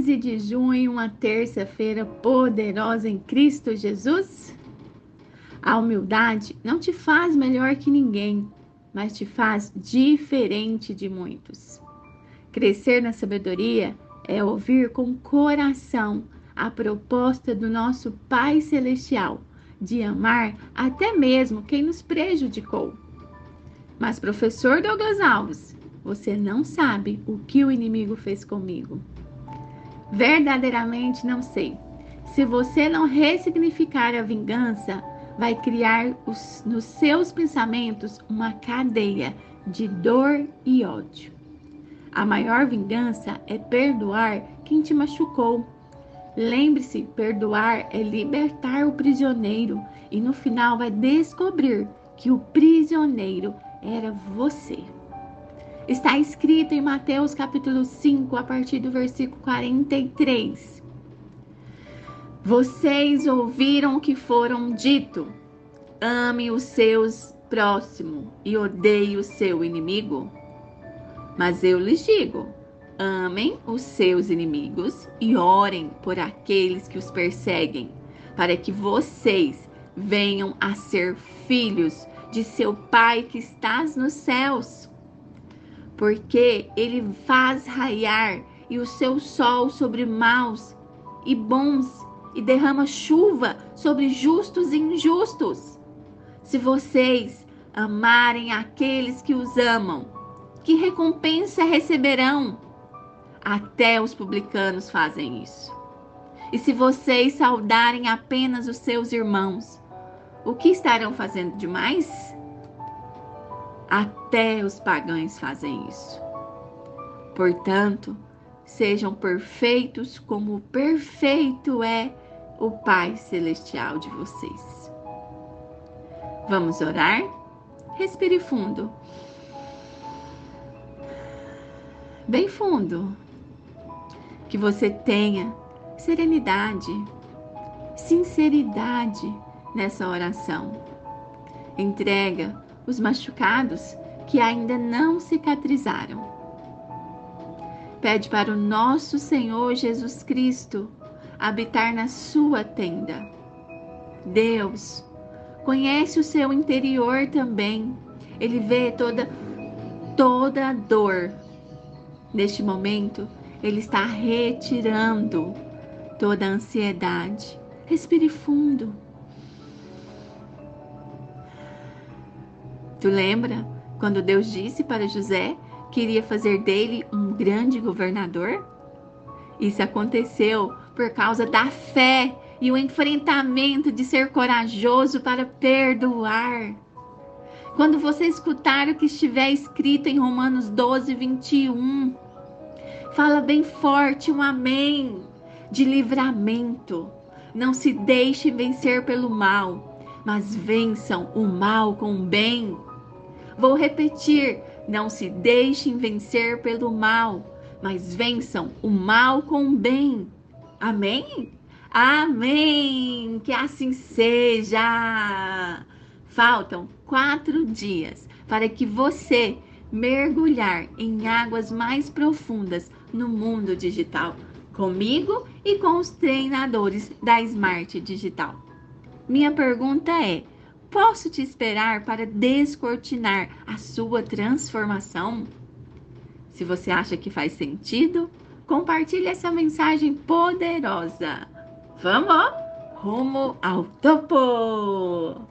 15 de junho, uma terça-feira poderosa em Cristo Jesus? A humildade não te faz melhor que ninguém, mas te faz diferente de muitos. Crescer na sabedoria é ouvir com coração a proposta do nosso Pai Celestial de amar até mesmo quem nos prejudicou. Mas, professor Douglas Alves, você não sabe o que o inimigo fez comigo. Verdadeiramente não sei. Se você não ressignificar a vingança, vai criar os, nos seus pensamentos uma cadeia de dor e ódio. A maior vingança é perdoar quem te machucou. Lembre-se, perdoar é libertar o prisioneiro e no final vai descobrir que o prisioneiro era você. Está escrito em Mateus capítulo 5, a partir do versículo 43. Vocês ouviram o que foram dito: ame os seus próximos e odeie o seu inimigo. Mas eu lhes digo: amem os seus inimigos e orem por aqueles que os perseguem, para que vocês venham a ser filhos de seu Pai que estás nos céus porque ele faz raiar e o seu sol sobre maus e bons e derrama chuva sobre justos e injustos. Se vocês amarem aqueles que os amam, que recompensa receberão? Até os publicanos fazem isso. E se vocês saudarem apenas os seus irmãos, o que estarão fazendo demais? Até os pagãos fazem isso. Portanto, sejam perfeitos como perfeito é o Pai Celestial de vocês. Vamos orar? Respire fundo. Bem fundo. Que você tenha serenidade, sinceridade nessa oração. Entrega os machucados que ainda não cicatrizaram. Pede para o nosso Senhor Jesus Cristo habitar na sua tenda. Deus conhece o seu interior também. Ele vê toda toda a dor. Neste momento, ele está retirando toda a ansiedade. Respire fundo. Tu lembra quando Deus disse para José que iria fazer dele um grande governador? Isso aconteceu por causa da fé e o enfrentamento de ser corajoso para perdoar. Quando você escutar o que estiver escrito em Romanos 12, 21, fala bem forte um amém de livramento. Não se deixe vencer pelo mal, mas vençam o mal com o bem. Vou repetir: não se deixem vencer pelo mal, mas vençam o mal com o bem. Amém? Amém! Que assim seja! Faltam quatro dias para que você mergulhar em águas mais profundas no mundo digital, comigo e com os treinadores da Smart Digital. Minha pergunta é: Posso te esperar para descortinar a sua transformação? Se você acha que faz sentido, compartilhe essa mensagem poderosa. Vamos rumo ao topo!